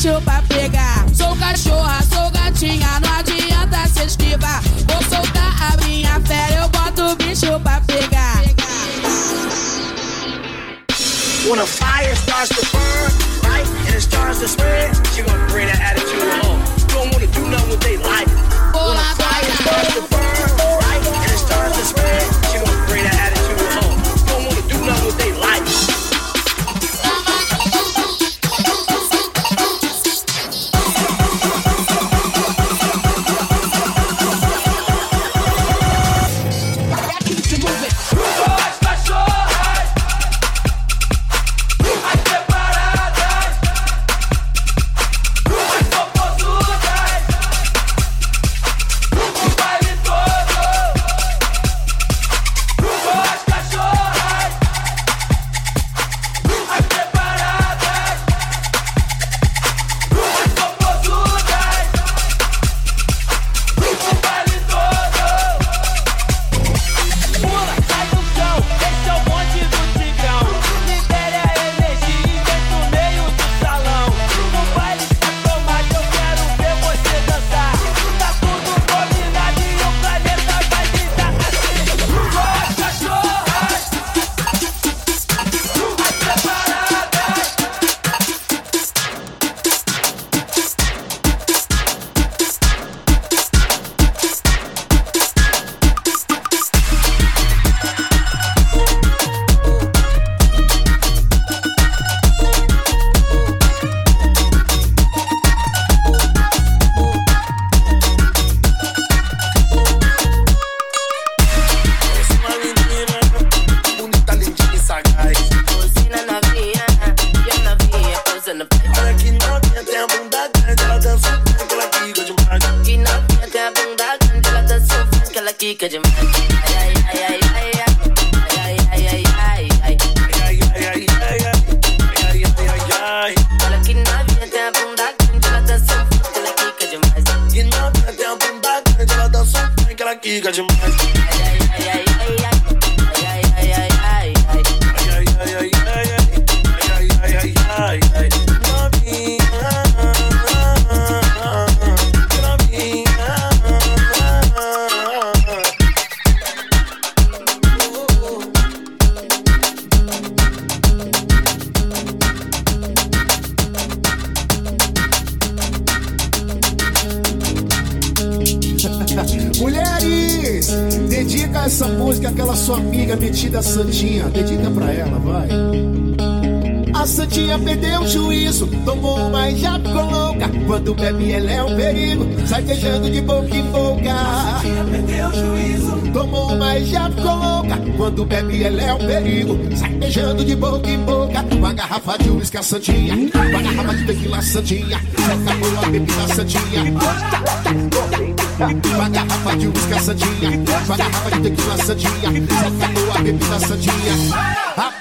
bicho pra pegar. Sou cachorra, sou gatinha, não adianta se esquivar. Vou soltar a minha fera, eu boto o bicho pra pegar. When a fire starts to burn.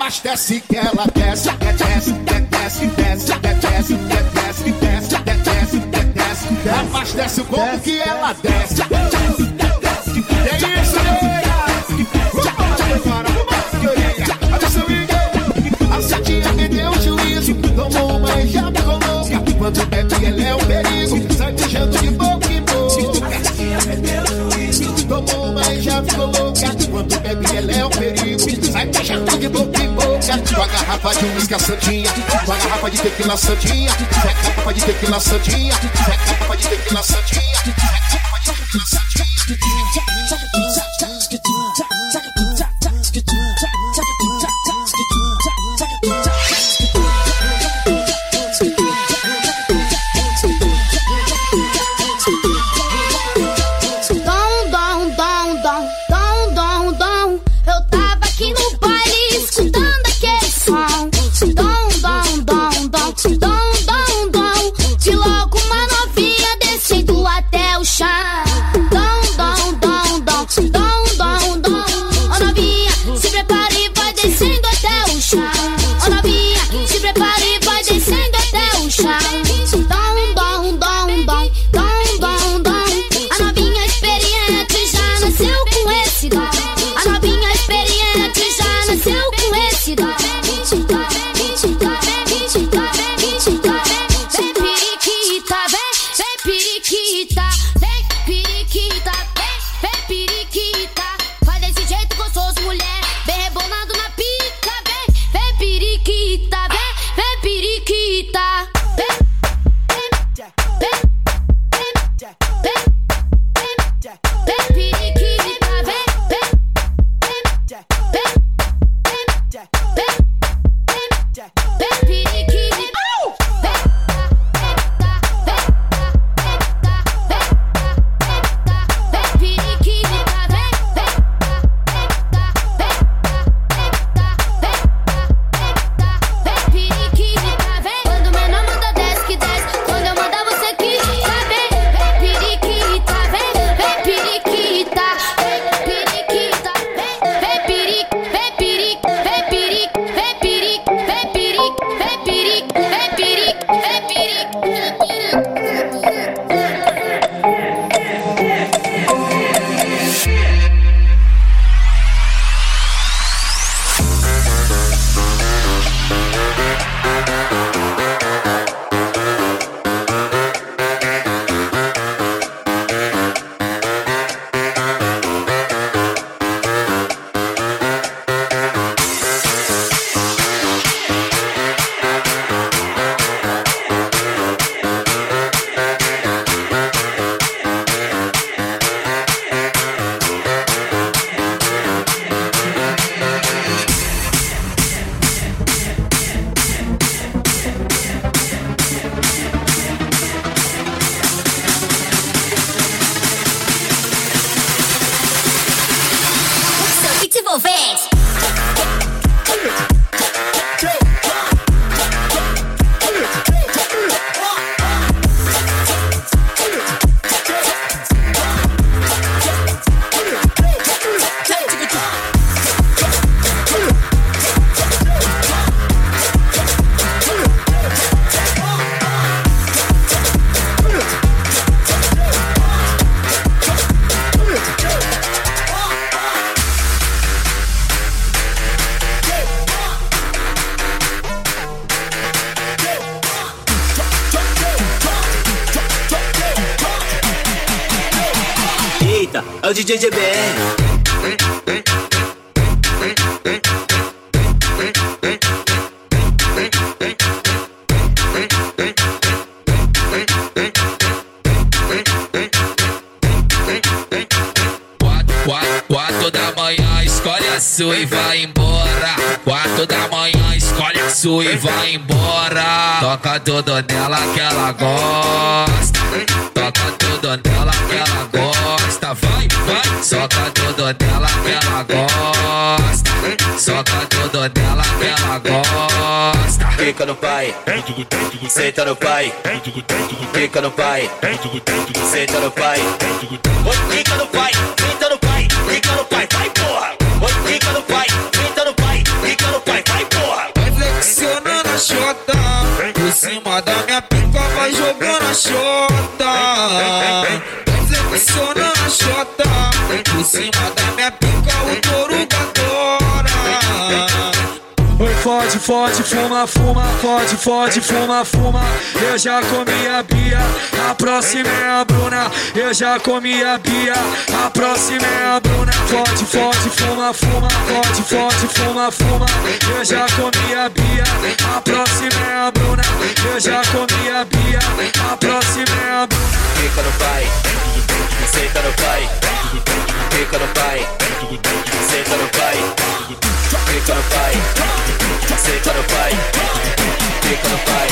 Abastece que ela desce, desce, desce, desce, desce, desce, desce, desce, desce, abastece o corpo que ela desce. É isso, tomou uma e já ficou louca. Quando bebe, ela é um perigo, sai beijando de boca em boca. Tomou uma e já ficou louca. Quando bebe, ela é um boca em boca. Com a garrafa de uísque santinha, com a garrafa de tequila santinha, seca a garrafa de tequila santinha, seca a garrafa de tequila santinha, seca a garrafa de tequila santinha. É o DJ GBR. Quatro da manhã, escolhe a sua e vai embora. Quatro da manhã, escolhe a sua e vai embora. Toca tudo nela que Nela que ela gosta. Fica no pai, senta no pai. Fica no pai, senta no pai. Fica no pai, senta no pai. Fica no pai, vai porra. Fica no pai, senta no pai. Fica no pai, vai porra. Vai flexionando a chota Por cima da minha pica vai jogando a chota Vai flexionando a chota Por cima da minha pica o fode, fode, fuma, fuma, fode, fode, fuma, fuma. Eu já comi a Bia, a próxima é a Bruna. Eu já comi a Bia, a próxima é a Bruna. Fode, fode, fuma, fuma, fode, fode, fuma, fuma. Eu já comi a Bia, a próxima é a Bruna. Eu já comi a Bia, a próxima é a Bruna. Fica no pai, senta no pai. Fica no pai, senta no pai. Fica no pai, senta no pai. Fica no pai.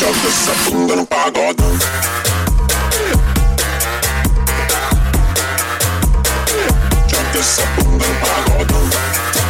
Joga essa bunda no pagodão. Joga essa bunda no pagodão.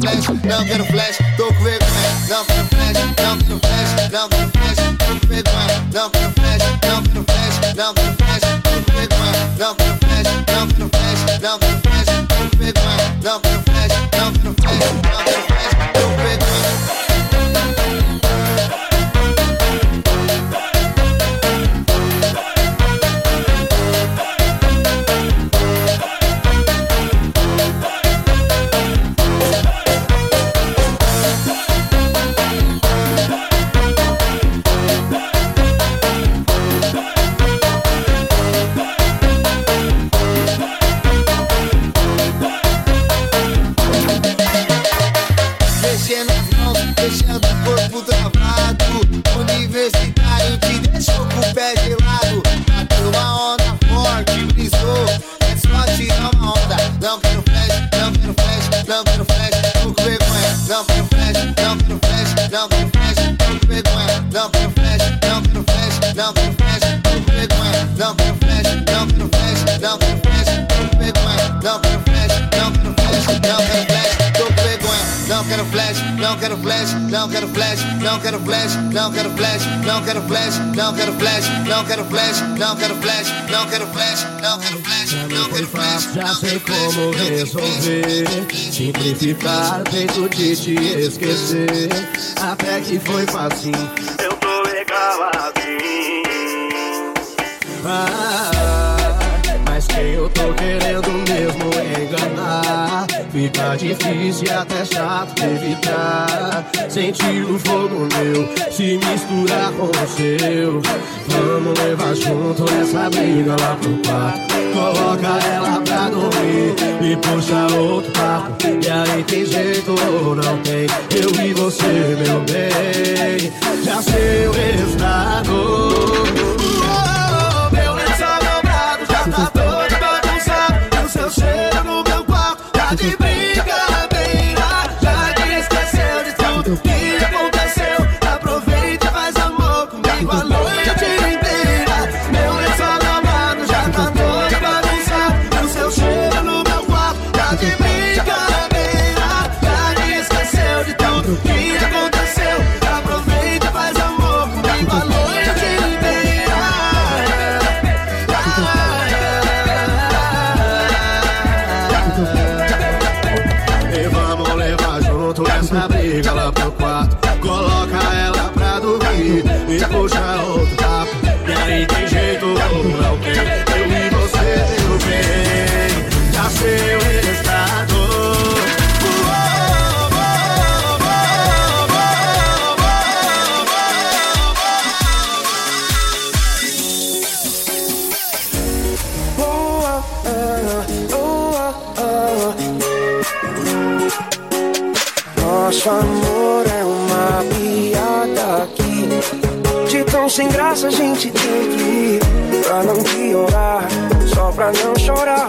flash, now get a flash, go flash, now in a flash, now in de flash, now in a flash, the flash, now in a flash, now in a flash, now in de flash, go quick, now get flash, now in a flash, now in a flash, go quick, de flash, now in de flash, now in a flash. Flash, não quero flash, não quero flash, não quero flash, não quero flash, não quero flash, não quero flash, não quero flash, não quero flash, não quero flash, não quero flash. Já sei como resolver Simplificar o jeito de te esquecer Até que foi fácil Eu tô legal assim ah, eu tô querendo mesmo enganar. Fica difícil e até chato de evitar. Sentir o fogo meu Se misturar com o seu. Vamos levar junto essa briga lá pro quarto. Coloca ela pra dormir E puxa outro papo. E aí tem jeito ou não tem? Eu e você, meu bem. Já sei o resultado i need a gente tem que ir. Pra não piorar, só pra não chorar.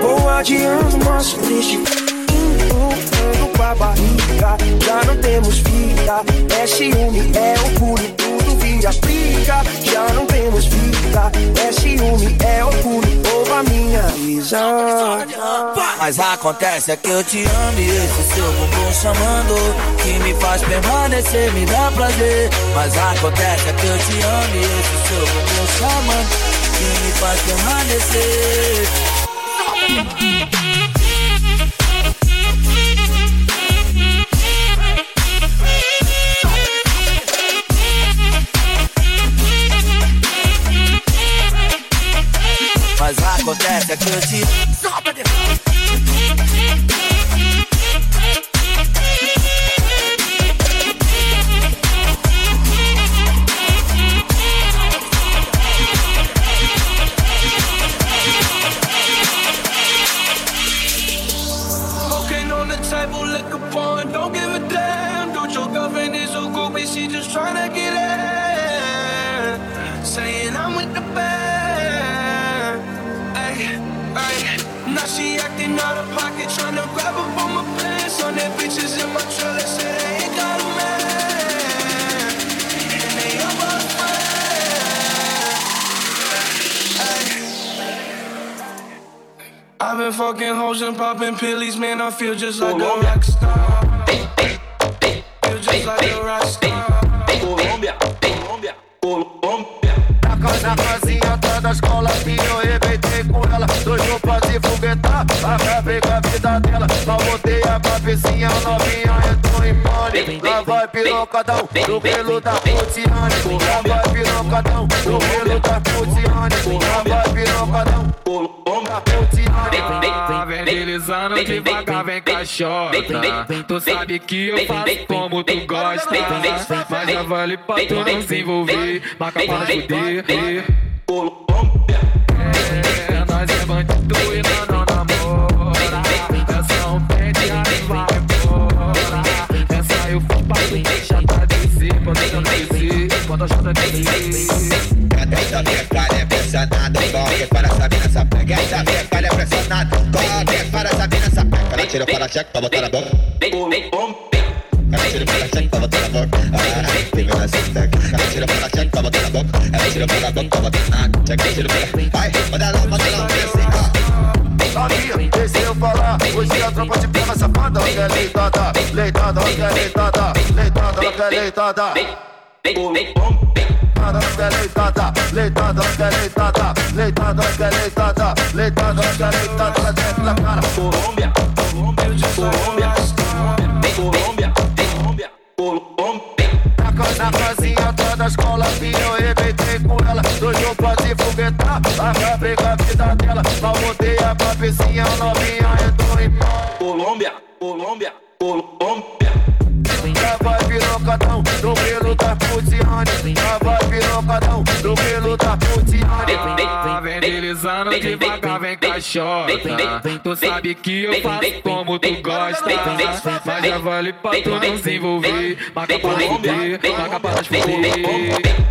Vou adiando nosso destino. Empurrando com a barriga. Já não temos vida. É ciúme, Mas acontece é que eu te amo e esse seu bumbum chamando Que me faz permanecer, me dá prazer. Mas acontece é que eu te amo e esse seu bumbum chamando Que me faz permanecer. Mas acontece é que eu te feel just like a rock star. Feel just like a rock star. Colômbia, Colômbia, Colômbia. Na casinha tá da escola que eu arrebentei com ela. Dois roupas de foguetar, acabei com a vida dela. Só botei a cabecinha novinha, entrou em pânico Lá vai pirocadão, do pelo da Putiane Lá vai pirocadão, do pelo da Putiane Lá vai pirocadão, da Putiane Vem deslizando devagar, vem caixota. Tu sabe que eu faço como tu gosta. Mas já vale pra tu não se envolver. Marca pra fuder. É, nós é bandido e nós não namora. Essa um pede, aí vai embora. Essa eu fui pra tu deixa pra descer. Quando eu descer, quando descer. Essa minha cara é pressionada, corre para essa mina essa pega. Essa minha cara é pressionada, corre para essa mina essa pega. Ela tira para cheque pra botar na boca. Ela tira para cheque pra botar na boca. Ah, mina essa pega. Ela tira para cheque pra botar na boca. Ela tira para boca pra botar na cheque. Tira para. Vai, manda lá, manda lá, vem assim, ó. Novinha, deixa eu a tropa de pega safada que é leitada, leitada, que é leitada Leitada, é leitada Leitada, leitada Leitada, leitada Leitada, é leitada Leitada, dentro da cara. Colômbia, Colômbia, Colômbia, Colômbia, Colômbia, Colômbia. Na ca- Na casinha tá da escola arrebentei com ela. Dois roupas de foguetar Acabei com a vida dela. Mal botei a cabecinha novinha Entrou em Colômbia, Colômbia, Colômbia Já vai pirocadão do pelo da Putiane Já vai pirocadão do pelo da Putiane Vem deslizando devagar, vem caixota. Tu sabe que eu faço como tu gosta. Mas já vale pra tu não se envolver. Marca pra fuder, marca pra fuder.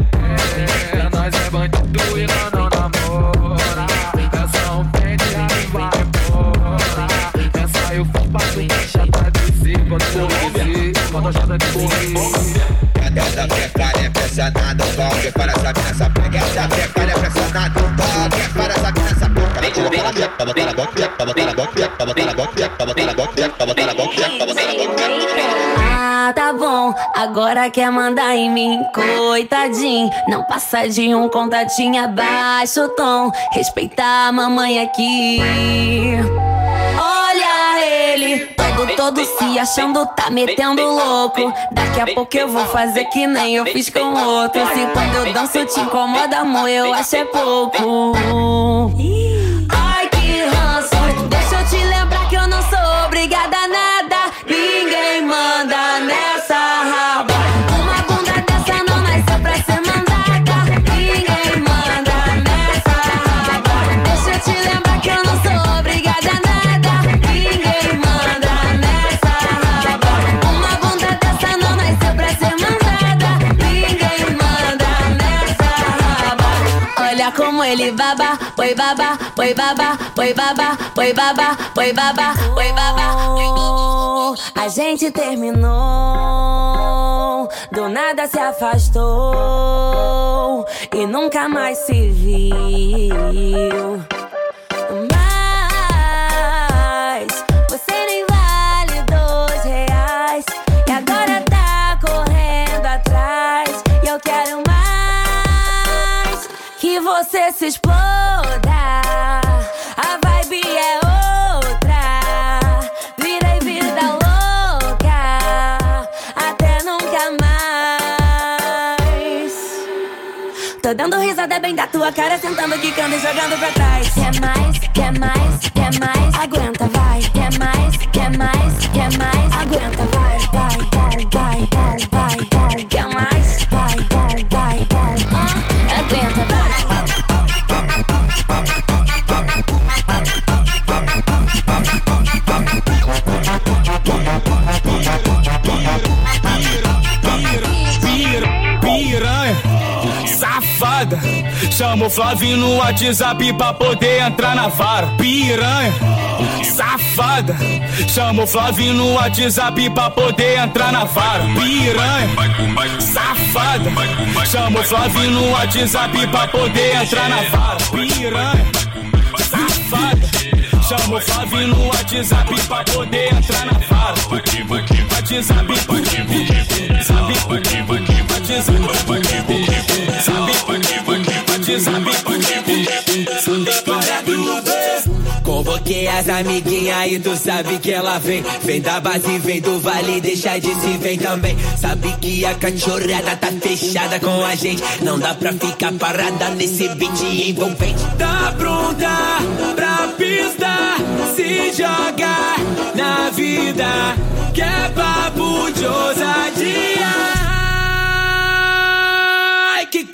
É, nós é bandido e nós não namora. Essa um pede, aí vai embora. Essa eu fui pra tu deixa pra descer. Quando eu Essa precária é pressionado, qualquer para essa mina essa pega. Essa precária é pressionado, qualquer para essa mina essa pega. Ela tira pra lá, pra botar na boca, pra botar na boca, pra botar na boca, pra botar na boca, pra botar na boca, pra botar na boca. Ah, tá bom, agora quer mandar em mim, coitadinho. Não passa de um contatinho abaixo o tom. Respeitar a mamãe aqui. Todo se achando, tá metendo louco. Daqui a pouco eu vou fazer que nem eu fiz com outro. Se quando eu danço te incomoda, amor, eu acho é pouco. Ele baba, oi baba, oi baba, oi baba, oi baba, oi baba, oi baba. A gente terminou, do nada se afastou e nunca mais se viu. Cara, sentando, quicando e jogando pra trás. Quer mais, quer mais, quer mais, aguenta, vai. Quer mais, quer mais, quer mais, aguenta, vai, Chama o Flavinho no WhatsApp pra poder entrar na vara. Piranha, safada. Chama o Flavinho no WhatsApp pra poder entrar na vara. Piranha, safada. Chama o Flavinho no WhatsApp pra poder entrar na vara. Piranha, safada. Chama o Flavinho no WhatsApp pra poder entrar na vara. WhatsApp, sabe, Convoquei as amiguinhas e tu sabe que ela vem. Vem da base, vem do vale, deixa de se vem também. Sabe que a cachorrada tá fechada com a gente. Não dá pra ficar parada nesse beat envolvente. Tá pronta pra pista, se joga na vida. Que é papo de ousadia.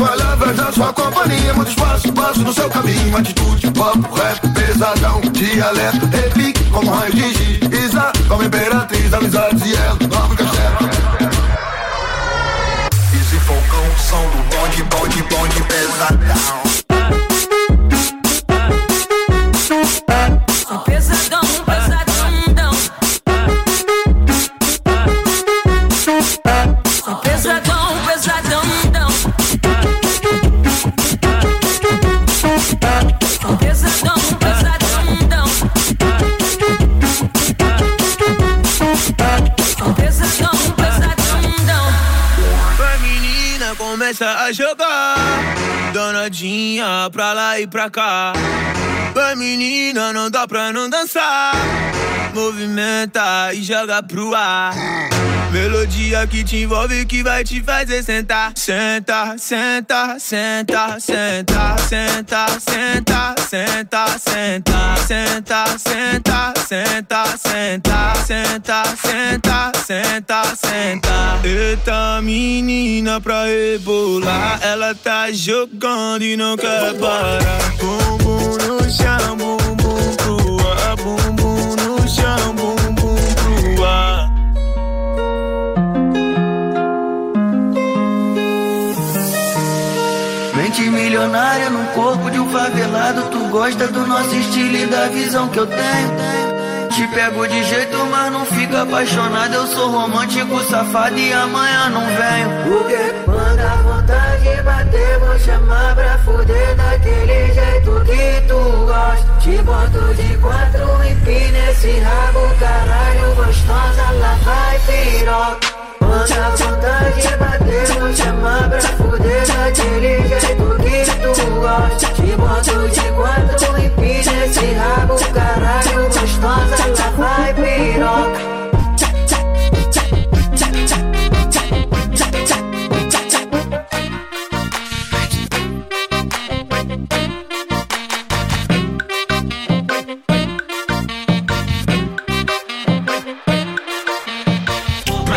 palavras da sua companhia. Muito espaço, passo no seu caminho. Atitude, papo, rap, pesadão Dialeto, repique, como raio de giz Isa, como imperatriz Amizades e ela, nome castelo Esse fogão, som do bonde, bonde, bonde Pesadão, começa a jogar. danadinha pra lá e pra cá. Vai menina, não dá pra não dançar. Movimenta e joga pro ar. Melodia que te envolve que vai te fazer sentar. Senta, senta, senta, senta, senta, senta, senta, senta, senta, senta, senta, senta, senta, senta, senta, senta. Eita menina pra rebolar, ela tá jogando e não quer parar. Bumbum no chão, bumbum pro ar, bumbum no chão, bumbum pro ar. Mente milionária no corpo de um favelado. Tu gosta do nosso estilo e da visão que eu tenho. Te pego de jeito, mas não fica apaixonado. Eu sou romântico, safado e amanhã não venho. Porque quando a vontade bater, vou chamar pra fuder daquele jeito que tu gosta. Te boto de quatro, empina esse rabo, caralho, gostosa, lá vai piroca. Quando a vontade bater, vou chamar pra fuder daquele jeito que tu gosta. Te boto de quatro, empina esse rabo, caralho, gostosa, lá vai piroca.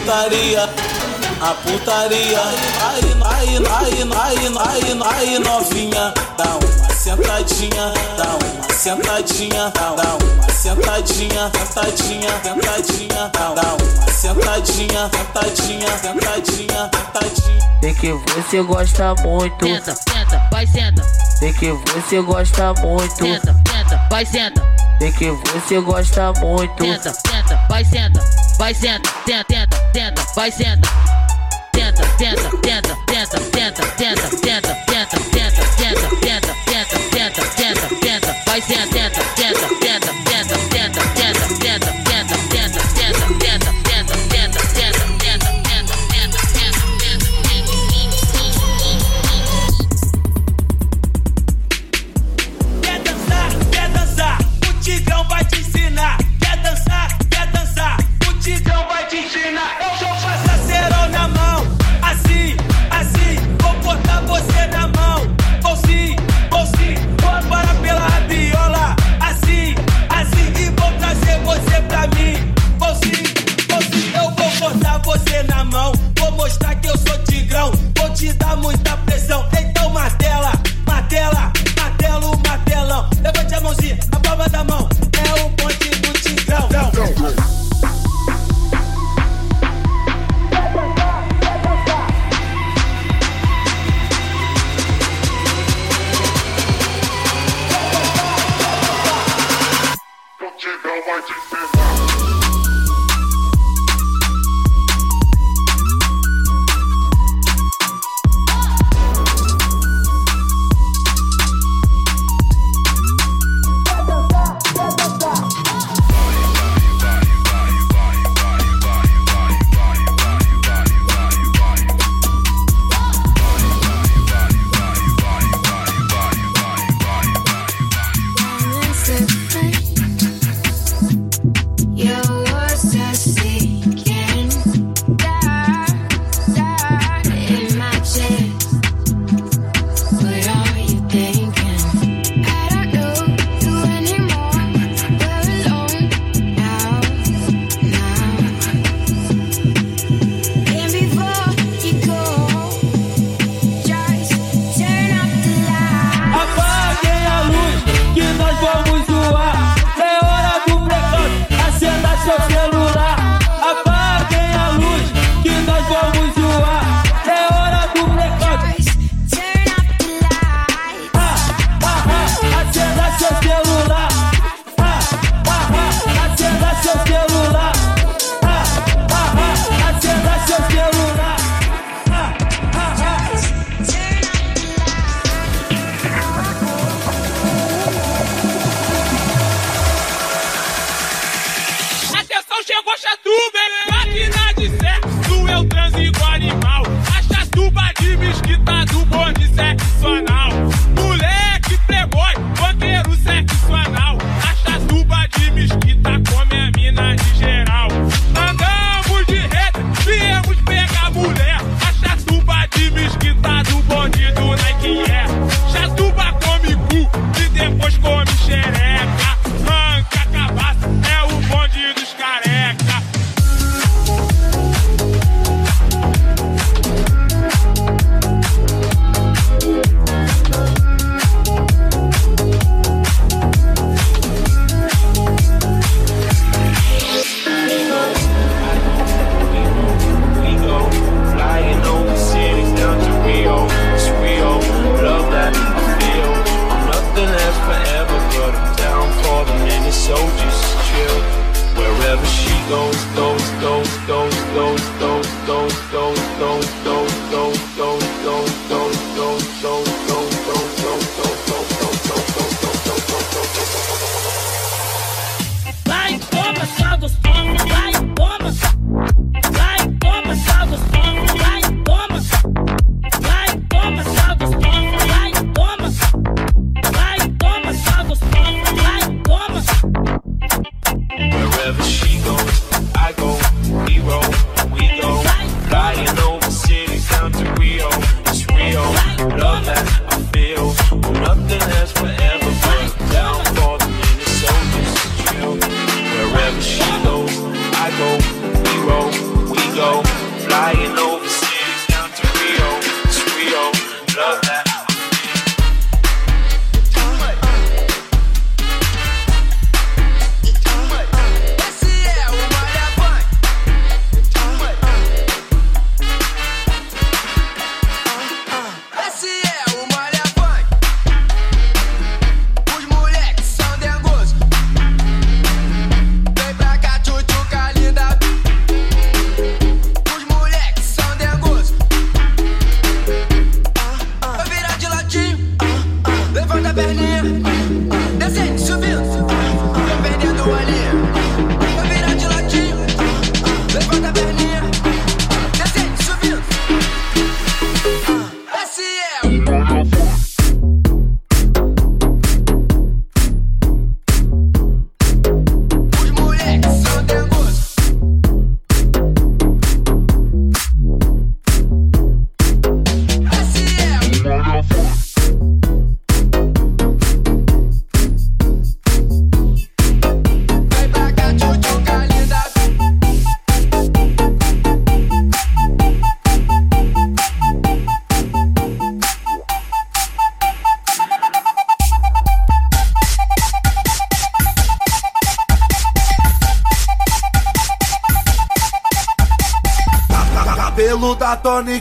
putaria, a putaria. Aí, aí, aí, aí, aí, aí, novinha, dá uma sentadinha, dá uma sentadinha, dá uma sentadinha, sentadinha, sentadinha, dá uma sentadinha, sentadinha, sentadinha, sentadinha. Sei que você gosta muito. Senta, senta, vai senta. Sei que você gosta muito. Senta, senta, vai senta. Sei que você gosta muito. Senta, senta, vai senta. Vai senta, senta, senta, senta, vai senta. Senta, senta, senta, senta, senta, senta, senta, senta, senta, senta, senta, senta, senta, senta, senta, vai senta, senta, senta,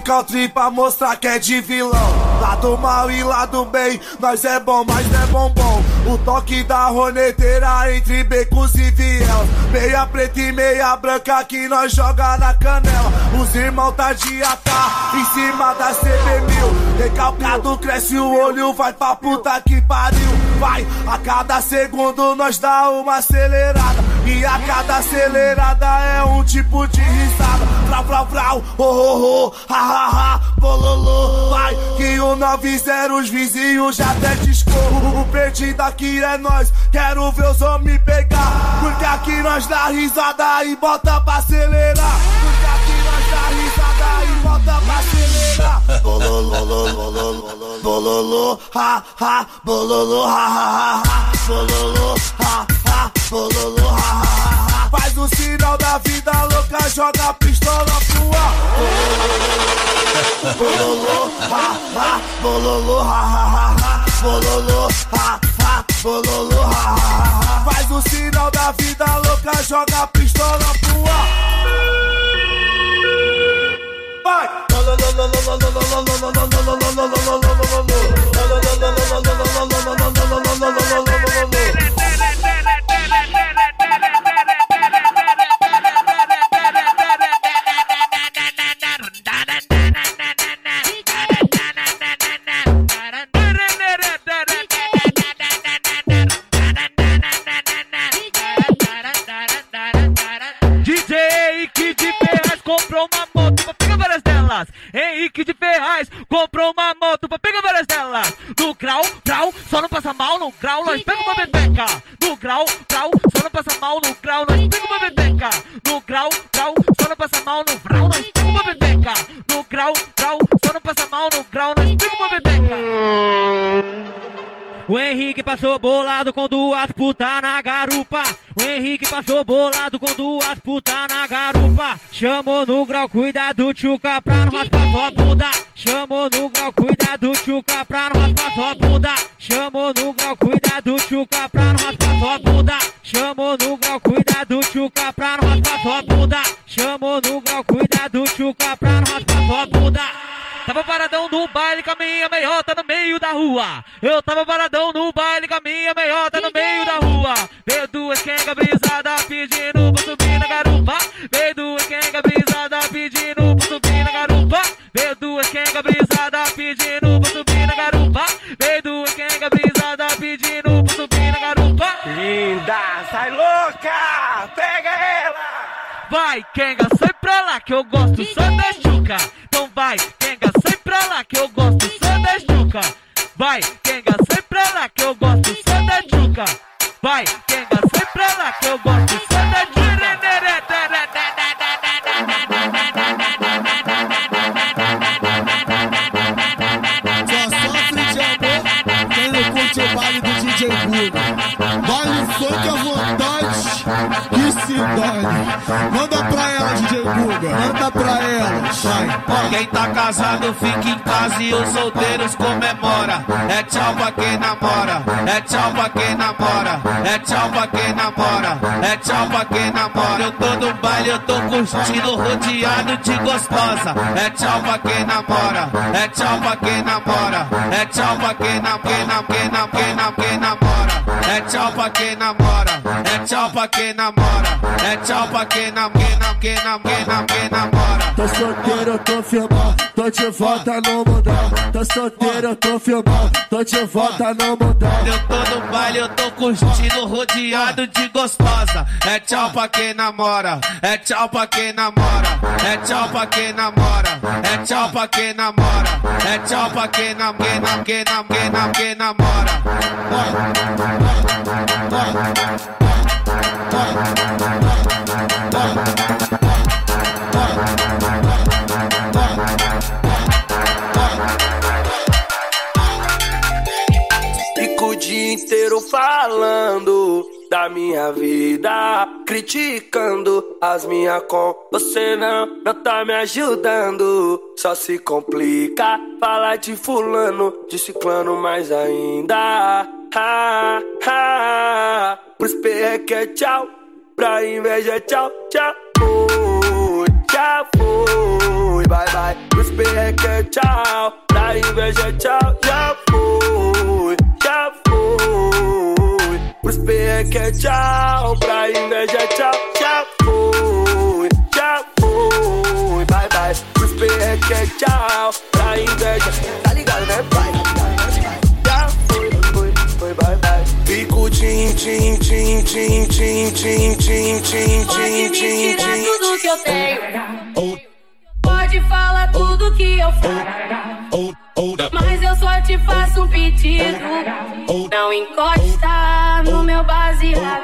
Country pra mostrar que é de vilão. Lado mal e lado bem, nós é bom, mas não é bombom. O toque da roneteira entre becos e viel. Meia preta e meia branca que nós joga na canela. Os irmãos tá de tá em cima da CB1000. Recalcado cresce o olho, vai pra puta que pariu. Vai, a cada segundo nós dá uma acelerada. E a cada acelerada é um tipo de risada. Vrau, vrau, vrau, oh, oh, oh, ha, ha, ha, bololô. Vai, que o 90 os vizinhos já até discorro. O perdido aqui é nós, quero ver os homens pegar. Porque aqui nós dá risada e bota pra acelerar. Porque aqui nós dá risada e bota pra acelerar. Bololô, bololô, bololô, ha, ha, bololô, ha, ha, ha, ha, bololô, ha, bololô, ha, ha, ha, ha. Faz o sinal da vida louca, joga a pistola pro ar. Bololô, ha, ha, bololô, ha, ha, ha, bololô, ha, ha, bololô, ha, ha, ha. Faz o sinal da vida louca, joga a pistola pro ar. Vai! DJ Henrique passou Então vai, Kenga, sai pra lá que eu gosto só da chuca. Vai, Kenga, sai pra lá que eu gosto só da chuca. Vai, Quem tá casado fica em casa e os solteiros comemora. É tchau pra quem namora, é tchau pra quem namora, é tchau pra quem namora, é tchau pra quem namora. Eu tô no baile, eu tô curtindo rodeado de gostosa. É tchau pra quem namora, é tchau pra quem namora, é tchau pra quem nam, quem nam, quem nam, quem nam, quem namora. É tchau pra quem namora, é tchau pra quem namora, é tchau pra quem nam, quem nam, quem nam, quem nam, quem namora. Tô solteiro, tô tô filmando, tô de volta no mundão. Tô solteiro, eu tô filmando, tô de volta no mundão. Eu tô no baile, eu tô curtindo, rodeado de gostosa. É tchau pra quem namora, é tchau pra quem namora, é tchau pra quem namora, é tchau pra quem namora, é tchau pra quem namora, quem namora, quem namora. Fico falando da minha vida, criticando as minhas com. Você não, não tá me ajudando. Só se complica falar de fulano, de ciclano mais ainda. Ha, ha. Pros perreque é tchau, pra inveja tchau, tchau. Fui, já fui, bye bye. Pros perreque é tchau, pra inveja tchau, já fui, já fui. Pros perreque é tchau, pra inveja é tchau, já fui, já fui, bye bye. Pros perreque é tchau, pra inveja, tá ligado né pai? Já fui, fui, fui, bye bye. Fico tim, tim, tim, tim, tim, tim, tim, tim, Pode tim, me tim, tirar tim. tudo que eu tenho. Pode falar tudo que eu faço. Mas eu só te faço um pedido. Não encosta no meu baseado.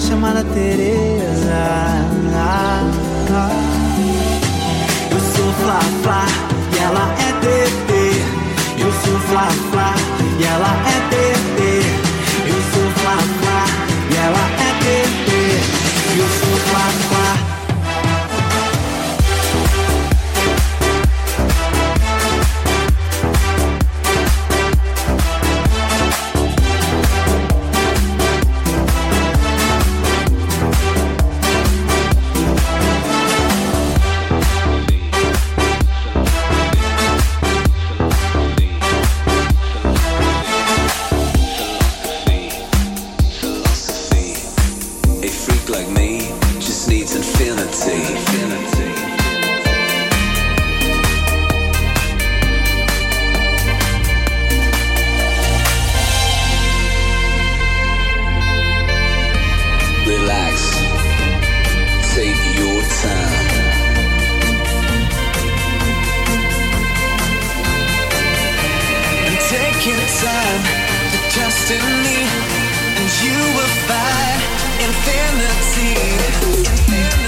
chamada Tereza. relax. Take your time. And take your time to trust in me, and you will find infinity. infinity.